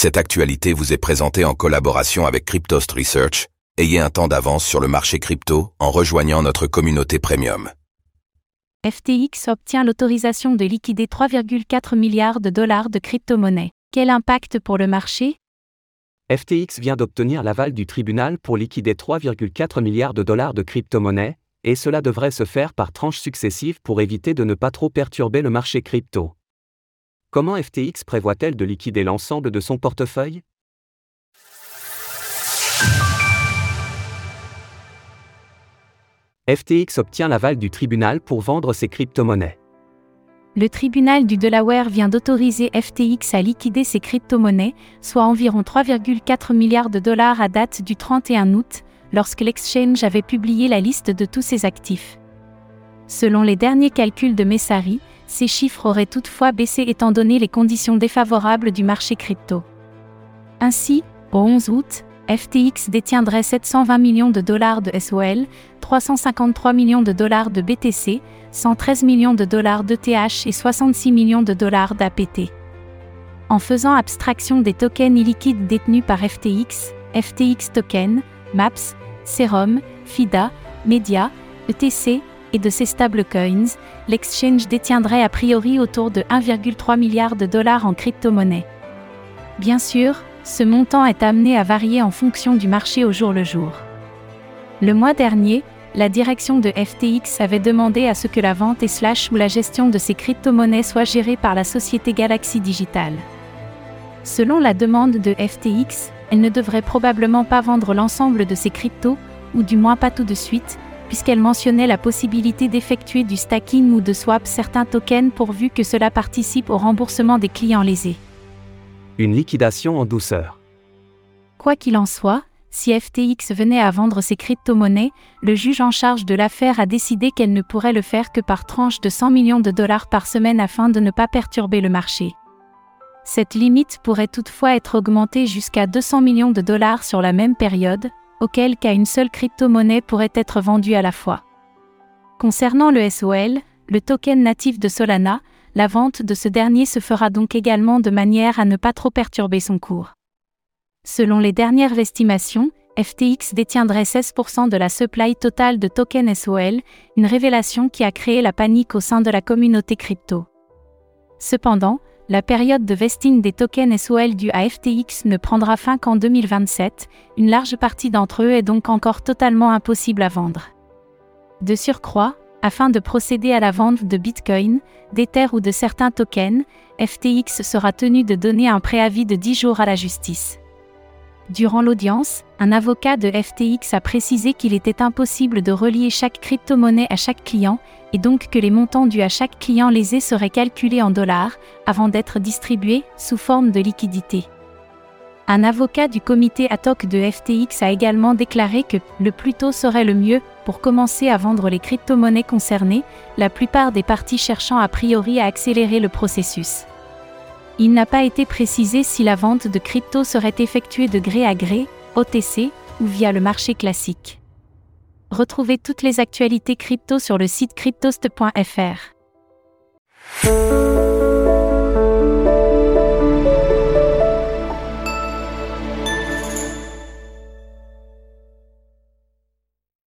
Cette actualité vous est présentée en collaboration avec Cryptost Research. Ayez un temps d'avance sur le marché crypto en rejoignant notre communauté premium. FTX obtient l'autorisation de liquider 3,4 milliards de dollars de crypto-monnaies. Quel impact pour le marché? FTX vient d'obtenir l'aval du tribunal pour liquider 3,4 milliards de dollars de crypto-monnaies, et cela devrait se faire par tranches successives pour éviter de ne pas trop perturber le marché crypto. Comment FTX prévoit-elle de liquider l'ensemble de son portefeuille? FTX obtient l'aval du tribunal pour vendre ses crypto-monnaies. Le tribunal du Delaware vient d'autoriser FTX à liquider ses crypto-monnaies, soit environ 3,4 milliards de dollars à date du 31 août, lorsque l'exchange avait publié la liste de tous ses actifs. Selon les derniers calculs de Messari, ces chiffres auraient toutefois baissé étant donné les conditions défavorables du marché crypto. Ainsi, au 11 août, FTX détiendrait 720 millions de dollars de SOL, 353 millions de dollars de BTC, 113 millions de dollars d'ETH et 66 millions de dollars d'APT. En faisant abstraction des tokens illiquides détenus par FTX, FTX Token, MAPS, Serum, FIDA, Media, ETC, et de ses stablecoins, l'exchange détiendrait a priori autour de 1,3 milliard de dollars en crypto-monnaie. Bien sûr, ce montant est amené à varier en fonction du marché au jour le jour. Le mois dernier, la direction de FTX avait demandé à ce que la vente et slash ou la gestion de ces crypto-monnaies soit gérée par la société Galaxy Digital. Selon la demande de FTX, elle ne devrait probablement pas vendre l'ensemble de ses cryptos, ou du moins pas tout de suite, puisqu'elle mentionnait la possibilité d'effectuer du stacking ou de swap certains tokens pourvu que cela participe au remboursement des clients lésés une liquidation en douceur. Quoi qu'il en soit, si FTX venait à vendre ses crypto-monnaies, le juge en charge de l'affaire a décidé qu'elle ne pourrait le faire que par tranche de 100 millions de dollars par semaine afin de ne pas perturber le marché. Cette limite pourrait toutefois être augmentée jusqu'à 200 millions de dollars sur la même période, auquel cas une seule crypto-monnaie pourrait être vendue à la fois. Concernant le SOL, le token natif de Solana, la vente de ce dernier se fera donc également de manière à ne pas trop perturber son cours. Selon les dernières estimations, FTX détiendrait 16% de la supply totale de tokens SOL, une révélation qui a créé la panique au sein de la communauté crypto. Cependant, la période de vesting des tokens SOL du à FTX ne prendra fin qu'en 2027, une large partie d'entre eux est donc encore totalement impossible à vendre. De surcroît, afin de procéder à la vente de Bitcoin, d'Ether ou de certains tokens, FTX sera tenu de donner un préavis de 10 jours à la justice. Durant l'audience, un avocat de FTX a précisé qu'il était impossible de relier chaque crypto-monnaie à chaque client, et donc que les montants dus à chaque client lésé seraient calculés en dollars, avant d'être distribués, sous forme de liquidité. Un avocat du comité ad hoc de FTX a également déclaré que le plus tôt serait le mieux pour commencer à vendre les crypto-monnaies concernées, la plupart des parties cherchant a priori à accélérer le processus. Il n'a pas été précisé si la vente de crypto serait effectuée de gré à gré, OTC, ou via le marché classique. Retrouvez toutes les actualités crypto sur le site cryptost.fr.